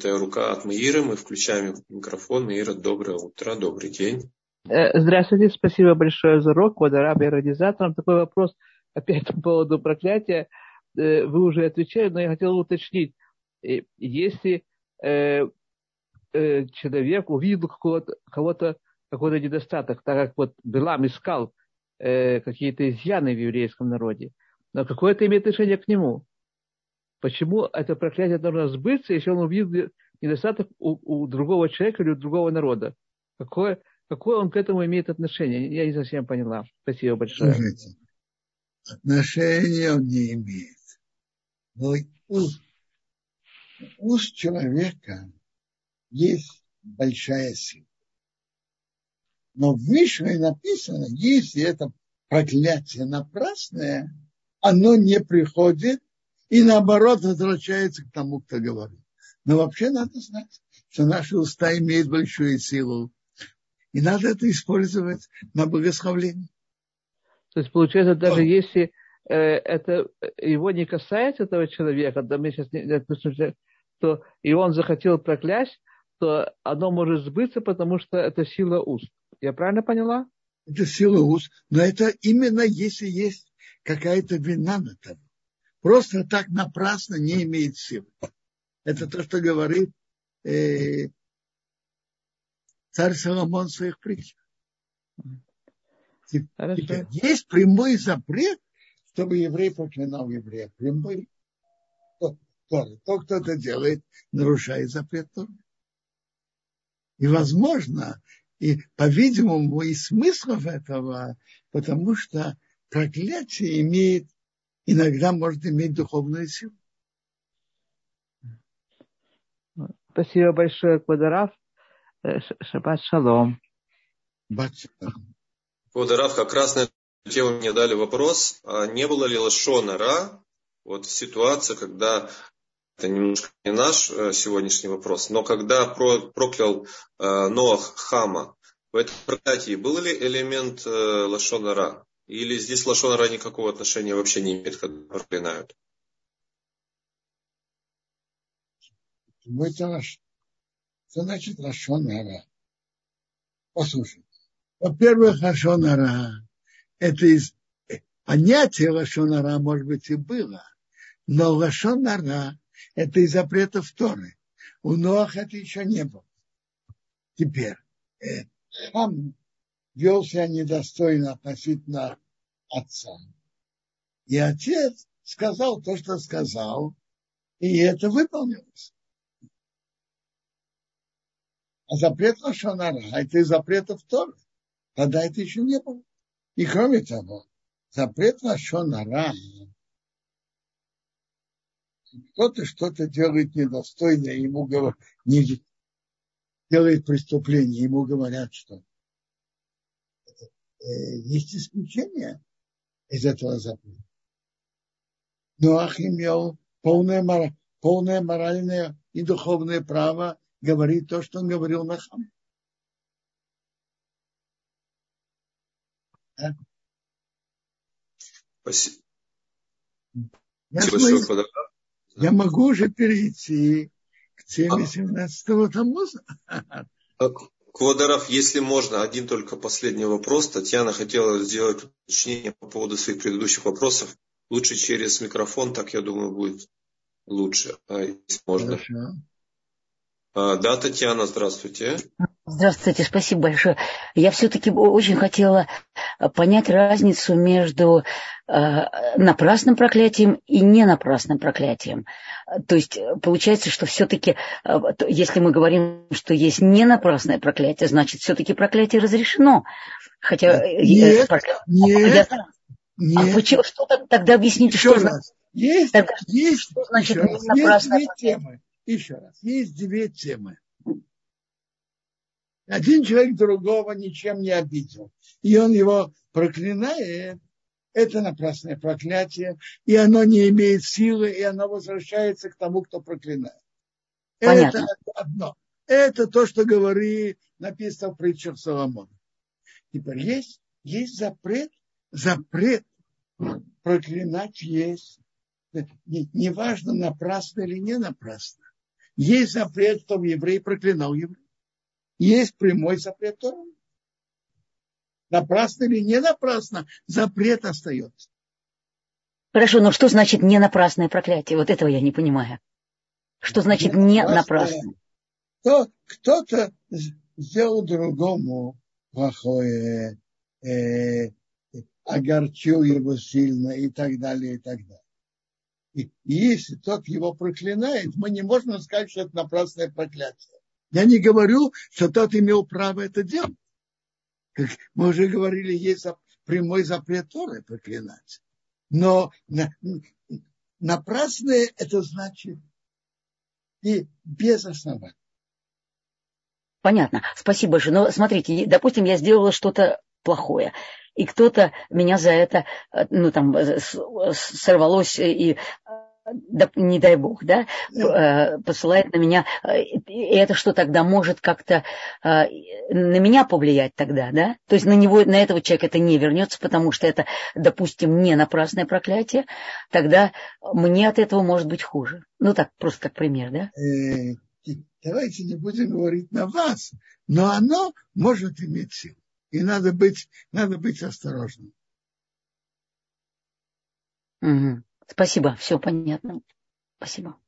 рука от Маиры. Мы включаем микрофон. Маира, доброе утро, добрый день. Э, здравствуйте, спасибо большое за урок. Кударав и организаторам. Такой вопрос опять по поводу проклятия. Э, вы уже отвечали, но я хотел уточнить. Э, если человек увидел какого-то, кого-то, какой-то недостаток, так как вот Белам искал какие-то изъяны в еврейском народе, но какое это имеет отношение к нему? Почему это проклятие должно сбыться, если он увидел недостаток у, у другого человека или у другого народа? Какое, какое он к этому имеет отношение? Я не совсем поняла. Спасибо большое. Слушайте, отношения он не имеет. Но уст, уст человека есть большая сила. Но в Мишне написано, если это проклятие напрасное, оно не приходит и наоборот возвращается к тому, кто говорит. Но вообще надо знать, что наши уста имеют большую силу. И надо это использовать на благословление. То есть, получается, даже О. если э, это его не касается этого человека, да мы сейчас не, то и он захотел проклясть, то оно может сбыться, потому что это сила уст. Я правильно поняла? Это сила уст, но это именно если есть какая-то вина на том просто так напрасно не имеет силы. Это то, что говорит э, царь Соломон в своих притчах. Теперь, есть прямой запрет, чтобы еврей проклинал еврея. Прямой. То, то, то кто это делает, нарушает запрет тоже. И возможно, и, по-видимому, и смыслов этого, потому что проклятие имеет иногда может иметь духовную силу. Спасибо большое, Квадараф. Э, шаббат шалом. Квадараф, как раз на эту тему мне дали вопрос, а не было ли лошонара вот в ситуации, когда это немножко не наш э, сегодняшний вопрос, но когда проклял э, Ноах Хама, в этом проклятии был ли элемент лошонара? Или здесь лошонара никакого отношения вообще не имеет, когда проклинают? Это лаш... Что значит лошонара? Послушайте. Во-первых, лошонара это из понятие лошонара, может быть, и было, но лошонара это из запретов Торы. У Ноах это еще не было. Теперь, э, хам вел себя недостойно относительно отца. И отец сказал то, что сказал, и это выполнилось. А запрет Лошонара, а это из запретов Тора. Тогда это еще не было. И кроме того, запрет Лошонара, кто-то что-то делает недостойное, ему говорят, не делает преступление, ему говорят, что есть исключения из этого запрета. Ноах имел полное, полное моральное и духовное право говорит то, что он говорил на хам. Да? Спасибо. Я, Спасибо я могу уже перейти к теме 17-го Тамуза. Квадаров, если можно, один только последний вопрос. Татьяна хотела сделать уточнение по поводу своих предыдущих вопросов. Лучше через микрофон, так я думаю, будет лучше, а если можно. Хорошо. А, да, Татьяна, здравствуйте. Здравствуйте, спасибо большое. Я все-таки очень хотела понять разницу между э, напрасным проклятием и не напрасным проклятием. То есть получается, что все-таки, э, если мы говорим, что есть не напрасное проклятие, значит, все-таки проклятие разрешено. Хотя э, нет, проклятие... нет, я... нет. А почему, что тогда объясните, Еще что раз. Есть, тогда, есть, что значит раз, есть две темы. Еще раз, есть две темы. Один человек другого ничем не обидел. И он его проклинает. Это напрасное проклятие. И оно не имеет силы, и оно возвращается к тому, кто проклинает. Понятно. Это одно. Это то, что говорит, написано в притчах Соломона. Теперь есть, есть запрет, запрет проклинать есть. Неважно, не напрасно или не напрасно. Есть запрет, чтобы еврей проклинал еврея есть прямой запрет Тора. Напрасно или не напрасно, запрет остается. Хорошо, но что значит не напрасное проклятие? Вот этого я не понимаю. Что значит не напрасное? То, кто-то сделал другому плохое, э, огорчил его сильно и так далее, и так далее. И, если тот его проклинает, мы не можем сказать, что это напрасное проклятие. Я не говорю, что тот имел право это делать. Как мы уже говорили, есть прямой запрет Торы проклинать. Но на, напрасное это значит и без основания. Понятно. Спасибо большое. Но смотрите, допустим, я сделала что-то плохое. И кто-то меня за это, э, ну, там, э, сорвалось и да, не дай бог, да, э, посылает на меня, и это что тогда может как-то на меня повлиять тогда, да? То есть на него, на этого человека это не вернется, потому что это, допустим, не напрасное проклятие, тогда мне от этого может быть хуже. Ну так, просто как пример, да? Давайте не будем говорить на вас, но оно может иметь силу. И надо быть, надо быть осторожным. Угу. Спасибо, все понятно. Спасибо.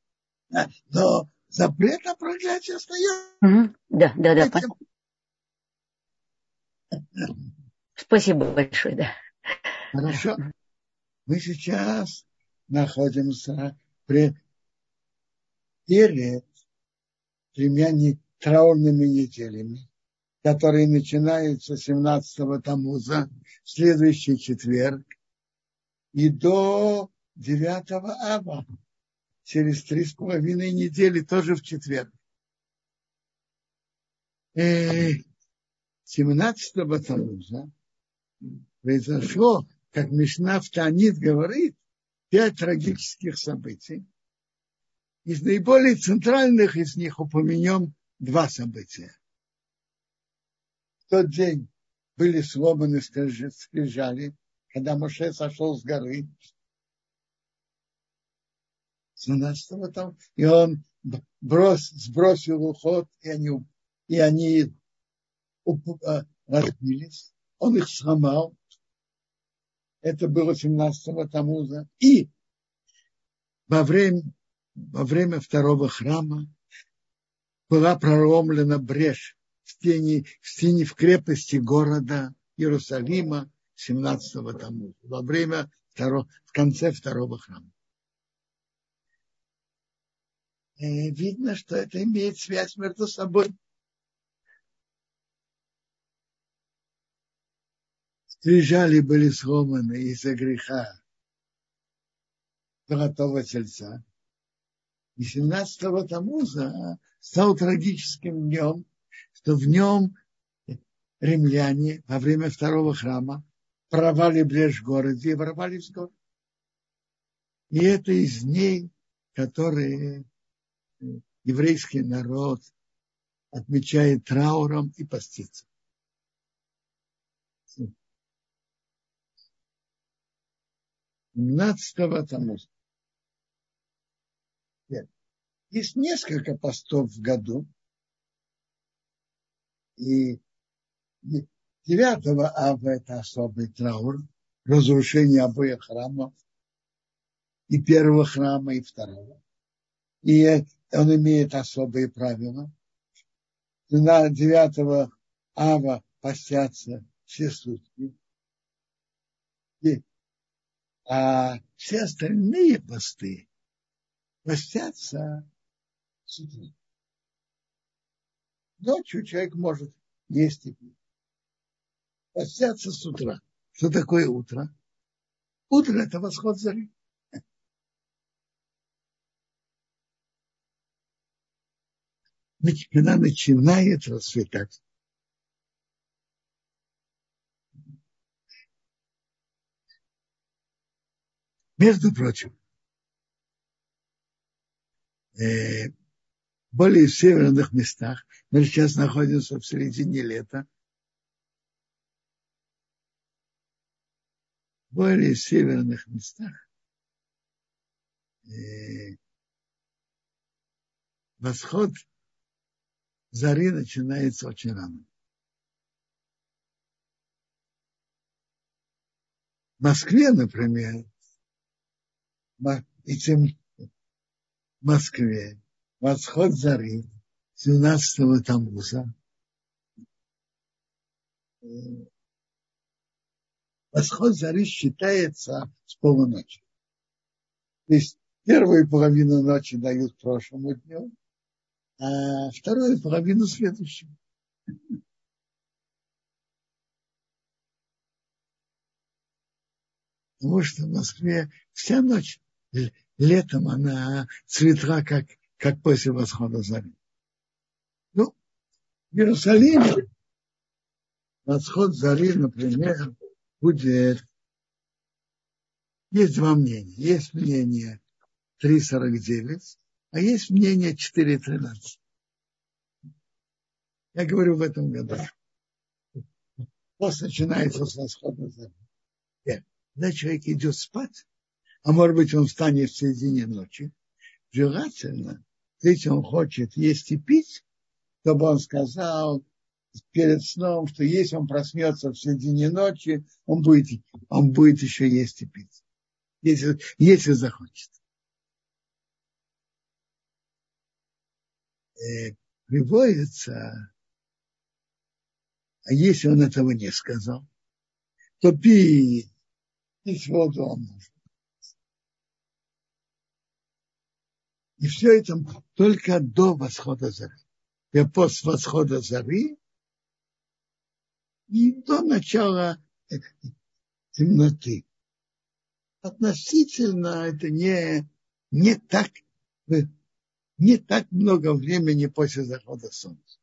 Но запрет на проклятие остается. Угу. Да, да, да. Понятно. Спасибо большое, да. Хорошо. Мы сейчас находимся при... перед тремя траурными неделями, которые начинаются 17-го Тамуза, следующий четверг, и до 9 ава, через три с половиной недели, тоже в четверг. 17-го э, Тамуза произошло, как Мишна в Танит говорит, пять трагических событий. Из наиболее центральных из них упомянем два события. Тот день были сломаны скрижали, когда Моше сошел с горы, 17 там, и он брос, сбросил уход, и они, и они а, разбились. Он их сломал. Это было 17-го Тамуза. И во время, во время второго храма была проломлена брешь в стене, в стене в крепости города Иерусалима 17-го Тамуза. Во время второго, в конце второго храма. Э, видно, что это имеет связь между собой. Скрижали были сломаны из-за греха золотого тельца. И 17-го Тамуза стал трагическим днем, что в нем римляне во время второго храма провали брешь в городе и ворвались в город. И это из дней, которые еврейский народ отмечает трауром и постится. Семнадцатого Тамуза. Есть несколько постов в году. И девятого ава это особый траур, разрушение обоих храмов, и первого храма, и второго. И он имеет особые правила. На девятого ава постятся все сутки. И, а все остальные посты постятся с утра. Ночью человек может есть и пить. Постятся с утра. Что такое утро? Утро – это восход зари. когда начинает расцветать. Между прочим, э, более северных местах, мы сейчас находимся в середине лета, более северных местах. Э, восход зари начинается очень рано. В Москве, например, и тем в Москве восход зари 17-го Тамуза восход зари считается с полуночи. То есть первую половину ночи дают прошлому дню, а вторую половину следующему. Потому что в Москве вся ночь, летом она цветла, как, как после восхода зари. Ну, в Иерусалиме восход зари, например, будет... Есть два мнения. Есть мнение 3.49, а есть мнение 4.13. Я говорю в этом году. Пост начинается с восхода зари. Когда человек идет спать, а может быть он встанет в середине ночи, желательно, если он хочет есть и пить, чтобы он сказал перед сном, что если он проснется в середине ночи, он будет, он будет еще есть и пить, если, если захочет. э, приводится, а если он этого не сказал, то пить, пить воду он может. И все это только до восхода зари. И после восхода зари и до начала темноты. Относительно это не, не так не так много времени после захода солнца.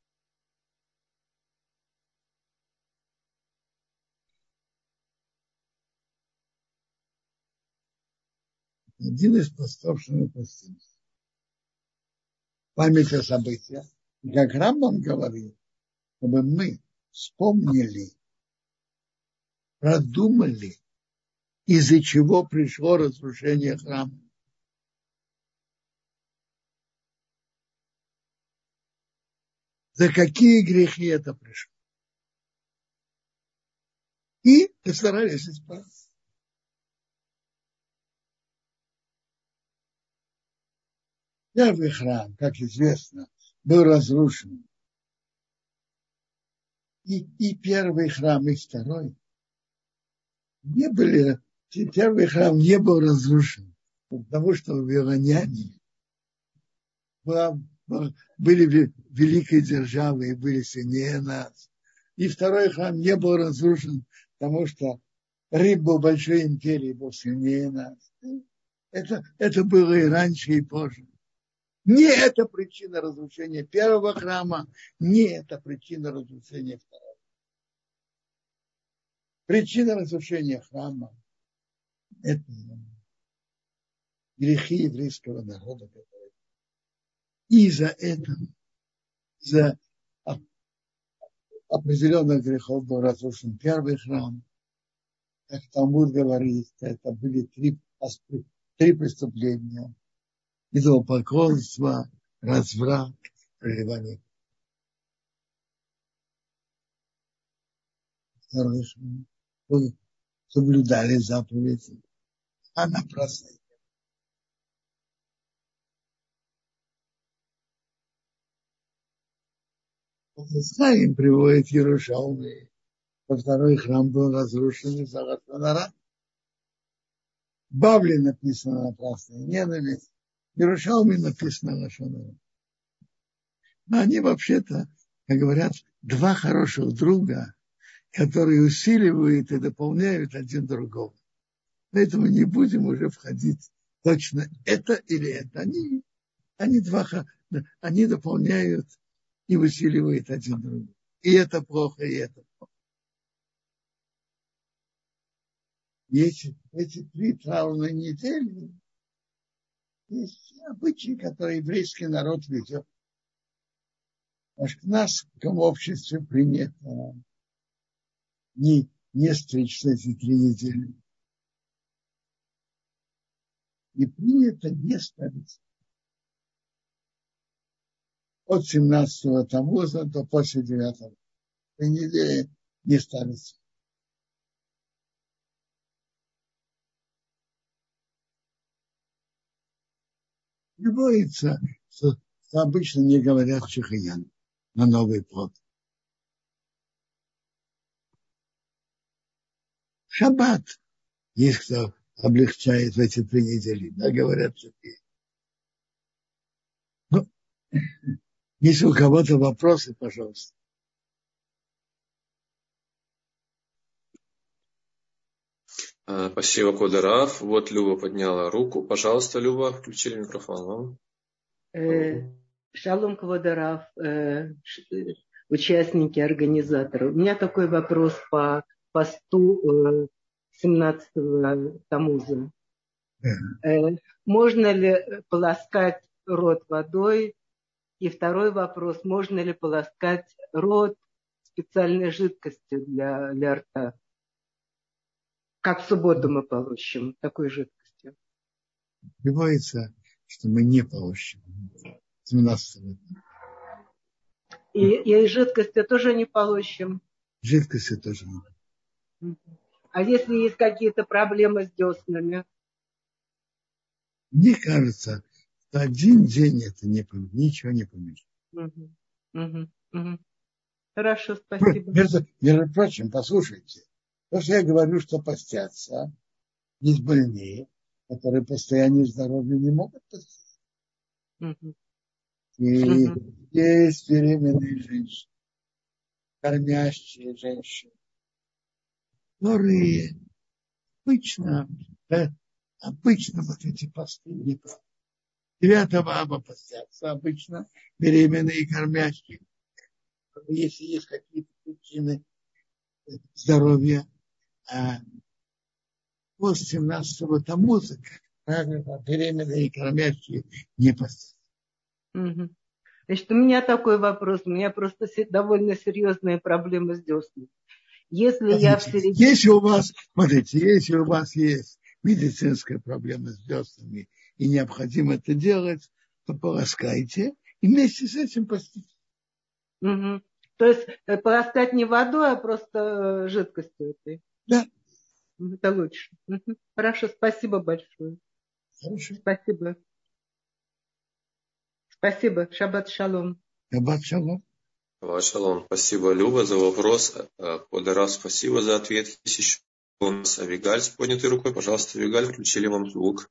Один из постов, что мы постимся. Память о событиях. Как Рамбам говорит, чтобы мы вспомнили, продумали, из-за чего пришло разрушение храма. за какие грехи это пришло. И постарались исправить. Первый храм, как известно, был разрушен. И, и первый храм, и второй не были, первый храм не был разрушен, потому что Вавилоняне были великой державой и были сильнее нас. И второй храм не был разрушен, потому что Рим был большой империей, был сильнее нас. Это, это было и раньше, и позже. Не это причина разрушения первого храма, не это причина разрушения второго. Причина разрушения храма – это грехи еврейского народа, и за это, за определенных грехов был разрушен первый храм. Как Талмуд говорит, это были три, три преступления. Идолопоклонство, разврат, проливание. Второй храм. Соблюдали заповеди, а напрасно Знаем, приводит Ярушалмы. Во второй храм был разрушен из-за. Бавли написано напрасная ненависть. Ярушалме написано Лашонара. Но они вообще-то, как говорят, два хороших друга, которые усиливают и дополняют один другого. Поэтому не будем уже входить точно это или это. Они, они, два, они дополняют и усиливает один другого. И это плохо, и это плохо. Эти, эти три траурные недели есть обычаи, которые еврейский народ ведет. Потому что в нашем обществе принято не, не стричься эти три недели. И принято не ставить от 17-го Тамуза до после 9-го. Три недели не ставится. Не боится, что, обычно не говорят чехаян на новый плод. Шаббат. Есть кто облегчает в эти три недели. Да, говорят такие. Ну, если у кого-то вопросы, пожалуйста. Спасибо, Кодераф. Вот Люба подняла руку. Пожалуйста, Люба, включили микрофон. Э, шалом, Квадараф, э, участники, организаторы. У меня такой вопрос по посту 17-го э, Тамуза. Можно ли полоскать рот водой и второй вопрос, можно ли полоскать рот специальной жидкостью для, для рта? Как в субботу мы получим такой жидкостью? Бывается, что мы не получим. 17 и, и жидкости тоже не получим. Жидкости тоже не. А если есть какие-то проблемы с деснами? Мне кажется, один день это не, ничего не помешает. Угу, угу, угу. Хорошо, спасибо. Между, между прочим, послушайте, то, что я говорю, что постятся, есть больные, которые постоянно здоровья не могут поститься. И есть беременные женщины, кормящие женщины, которые обычно, да, обычно вот эти посты не проходят. 9 аба постятся обычно беременные и кормящие. Если есть какие-то причины здоровья, а после 17-го Тамуза, беременные и кормящие не постятся. Угу. Значит, у меня такой вопрос. У меня просто довольно серьезные проблемы с деснами. Если смотрите, я в середине... Если у вас, смотрите, если у вас есть медицинская проблема с деснами, и необходимо это делать, то полоскайте и вместе с этим постите. Угу. То есть э, полоскать не водой, а просто э, жидкостью этой. Да. Это лучше. Хорошо, спасибо большое. Хорошо. Спасибо. Спасибо. Шаббат шалом. Шаббат шалом. Шаббат шалом. Спасибо, Люба, за вопрос. Подарав, спасибо за ответ. Есть еще у нас Авигаль с поднятой рукой. Пожалуйста, Авигаль, включили вам звук.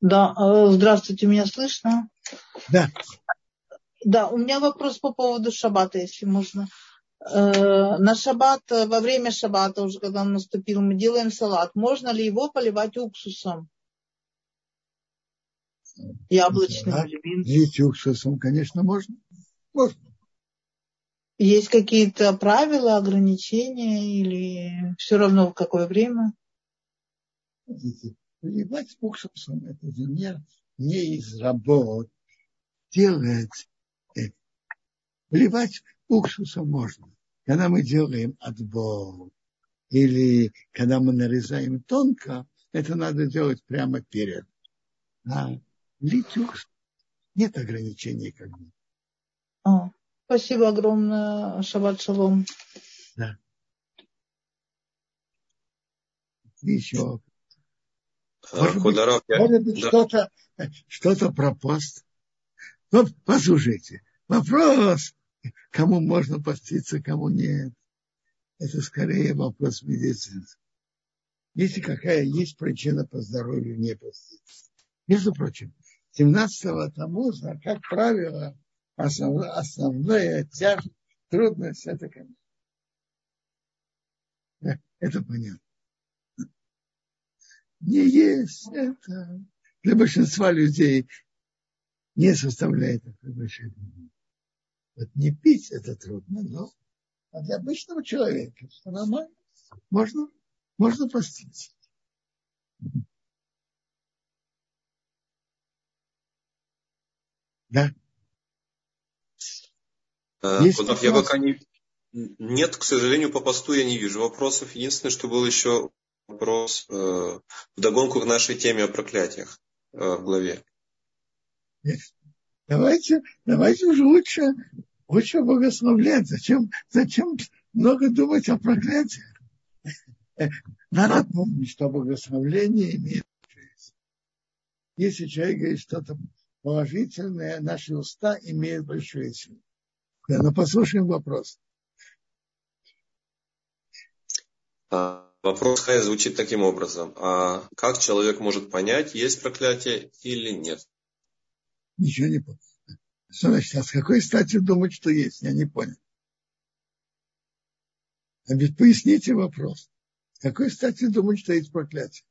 Да, э, здравствуйте, меня слышно? Да. Да, у меня вопрос по поводу шаббата, если можно. Э, на шаббат, во время шаббата, уже когда он наступил, мы делаем салат. Можно ли его поливать уксусом? Яблочным да, или уксусом, конечно, можно. Можно. Есть какие-то правила, ограничения или все равно в какое время? Поливать уксусом это не, не из работ делать. Поливать уксуса можно. Когда мы делаем отбор или когда мы нарезаем тонко, это надо делать прямо перед. А лить уксус нет ограничений как бы. А, спасибо огромное, Шаббат Шалом. Да. Еще. Может быть, может быть да. что-то, что-то про пост. Вот послушайте, вопрос, кому можно поститься, кому нет, это скорее вопрос медицинский. Если какая есть причина по здоровью не поститься. Между прочим, 17-го Тамуза, как правило, основная, основная тяжесть, трудность это, конечно. Это понятно. Не есть это для большинства людей не составляет такой большой. Вот не пить это трудно, но а для обычного человека все нормально. Можно, можно поститься. Да. А, Кудов, я пока не... Нет, к сожалению, по посту я не вижу вопросов. Единственное, что был еще вопрос э, вдогонку к нашей теме о проклятиях э, в главе. Давайте, давайте уже лучше, лучше богословлять. Зачем, зачем много думать о проклятиях? Надо помнить, что богословление имеет жизнь. Если человек говорит что-то положительное, наши уста имеют большую силу. Да, но послушаем вопрос. А, вопрос Хай звучит таким образом. А как человек может понять, есть проклятие или нет? Ничего не понял. Что значит, а с какой стати думать, что есть? Я не понял. А ведь поясните вопрос. С какой стати думать, что есть проклятие?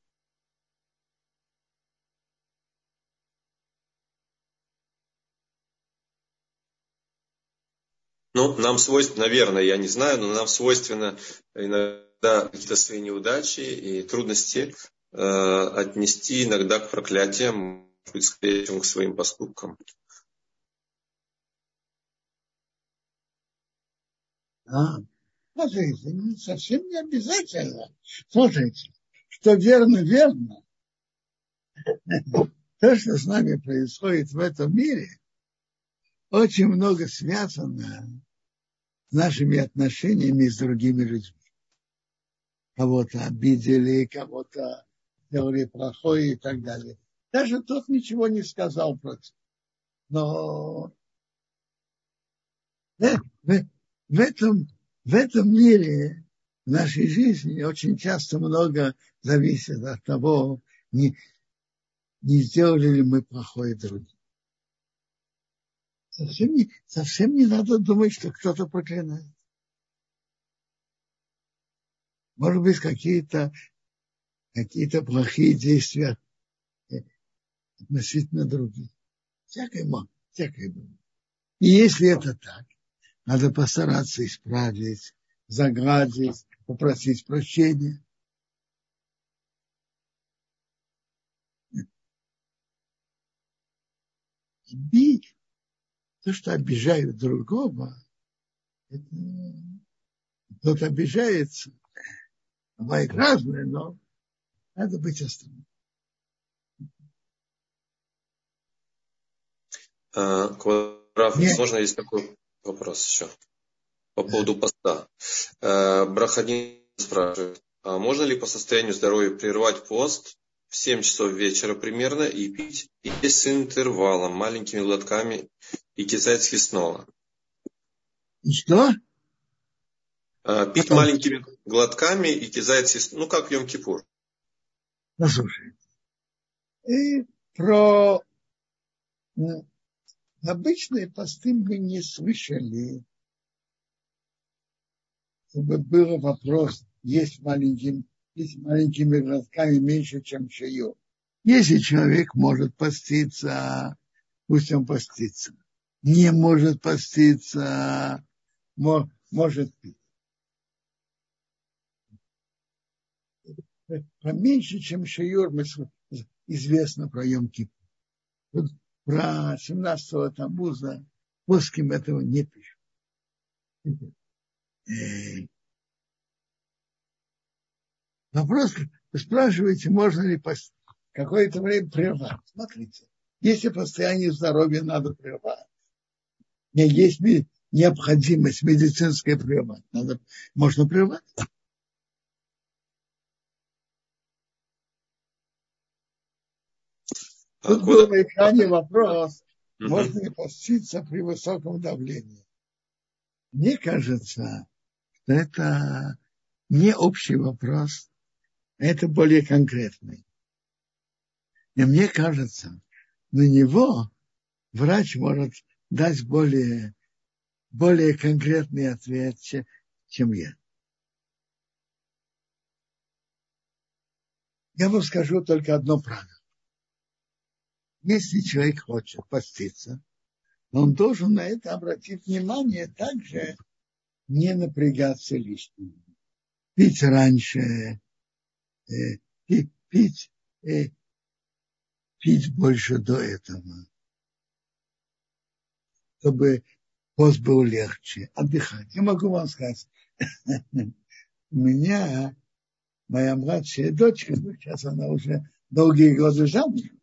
Ну, нам свойственно, наверное, я не знаю, но нам свойственно иногда какие-то свои неудачи и трудности э, отнести иногда к проклятиям, быть, скорее к своим поступкам. А, смотрите, ну, совсем не обязательно. Слушайте, что верно, верно. То, что с нами происходит в этом мире, очень много связано с нашими отношениями с другими людьми. Кого-то обидели, кого-то сделали плохое и так далее. Даже тот ничего не сказал против. Но в, в, в, этом, в этом мире, в нашей жизни, очень часто много зависит от того, не, не сделали ли мы плохое другим. Совсем не, совсем не надо думать, что кто-то проклинает. Может быть, какие-то какие плохие действия относительно других. Всякое можно, всякое было. И если это так, надо постараться исправить, загладить, попросить прощения. Бить то, что обижают другого, это, кто-то обижается, бывает разное, но надо быть осторожным. А, Квадрат, сложно есть такой вопрос еще по поводу поста. А, Брахадин спрашивает, а можно ли по состоянию здоровья прервать пост в 7 часов вечера примерно и пить есть с интервалом, маленькими глотками и кисать снова. И что? А, пить Потом. маленькими глотками и кизать ну как в Йом-Кипур. Послушай. И про обычные посты мы не слышали, чтобы был вопрос, есть маленьким, есть маленькими глотками меньше, чем шею. Если человек может поститься, пусть он постится не может поститься, может пить. Поменьше, чем Шиюр, мы известно про Йом Про 17-го Тамуза Пуским этого не пишут. Вопрос, вы спрашиваете, можно ли какое-то время прервать. Смотрите, если постоянное здоровье надо прервать, есть необходимость медицинской прервать, надо, можно прервать. Тут был на экране вопрос, можно ли поститься при высоком давлении. Мне кажется, что это не общий вопрос, а это более конкретный. И мне кажется, на него врач может дать более, более конкретный ответ, чем я. Я вам скажу только одно правило. Если человек хочет поститься, он должен на это обратить внимание, также не напрягаться лишним. Пить раньше, э, пить, э, пить больше до этого, чтобы пост был легче, отдыхать. Я могу вам сказать, у меня моя младшая дочка, ну, сейчас она уже долгие годы замужем,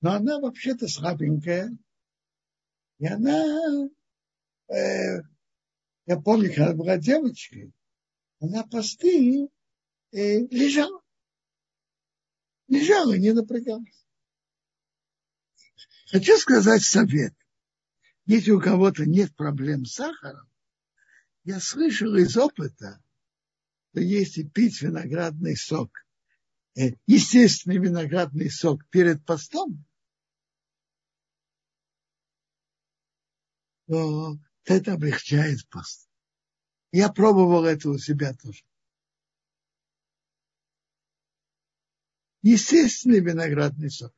но она вообще-то слабенькая, и она, э, я помню, когда была девочкой, она посты э, лежала. Лежала, не напрягалась. Хочу сказать совет. Если у кого-то нет проблем с сахаром, я слышал из опыта, что если пить виноградный сок, естественный виноградный сок перед постом, то это облегчает пост. Я пробовал это у себя тоже. Естественный виноградный сок.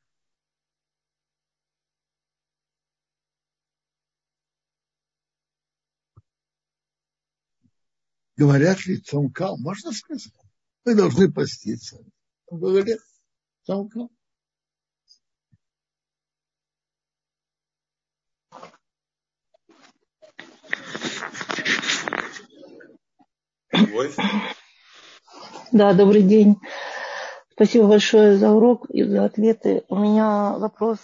говорят лицом кал, можно сказать. Мы должны поститься. Лицом кал. Да, добрый день. Спасибо большое за урок и за ответы. У меня вопрос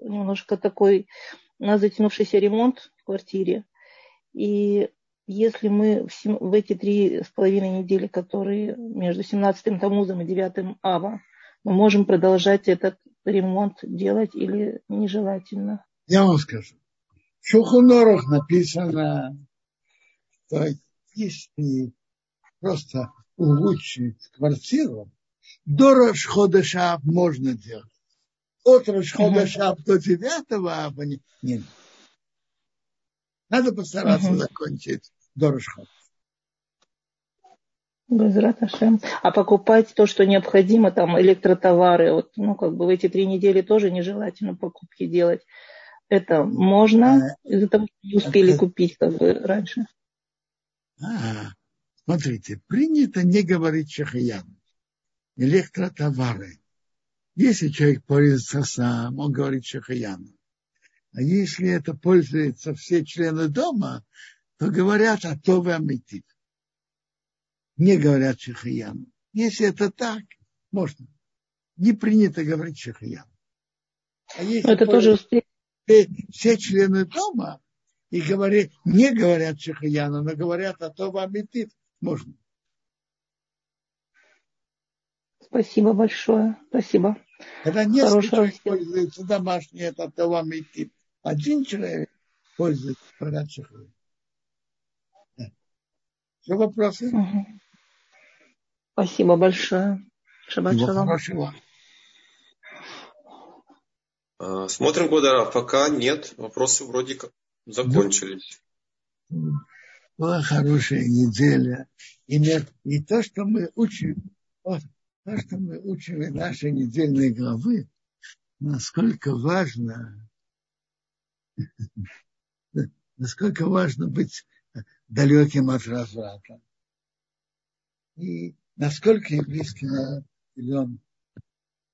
немножко такой на затянувшийся ремонт в квартире. И если мы в эти три с половиной недели, которые между 17-м Тамузом и 9 Ава, мы можем продолжать этот ремонт делать или нежелательно? Я вам скажу. В Шухонорах написано, что если просто улучшить квартиру, до Рашхода можно делать. От Рашхода uh-huh. до 9 Ава не, не надо постараться закончить дорожка. Безраташем. А покупать то, что необходимо, там электротовары, вот, ну, как бы в эти три недели тоже нежелательно покупки делать. Это можно а, из-за того, что не успели это... купить как бы раньше. А, смотрите, принято не говорить шахаян. Электротовары. Если человек пользуется сам, он говорит шахаян. А если это пользуются все члены дома, то говорят о Тове Амитив. Не говорят Шахаяну. Если это так, можно. Не принято говорить Шахаяну. А если это тоже успех. все члены дома и говорят, не говорят Шахаяну, но говорят о Тове Амитив, можно. Спасибо большое. Спасибо. Когда несколько человек пользуется домашней, это Това Митив. Один человек пользуется Шахаяну. Все вопросы? Угу. Спасибо большое. Шаббат шалом. А, смотрим, Гударав, пока нет, вопросы вроде как закончились. Была хорошая неделя. И, и то, что мы учим, вот, то, что мы учим в нашей недельной главы, насколько важно, насколько важно быть далеким от разврата. И насколько народ силен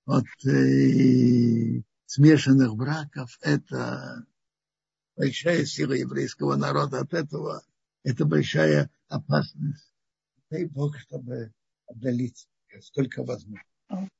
от э, смешанных браков, это большая сила еврейского народа. От этого это большая опасность. Дай Бог, чтобы отдалиться, сколько возможно.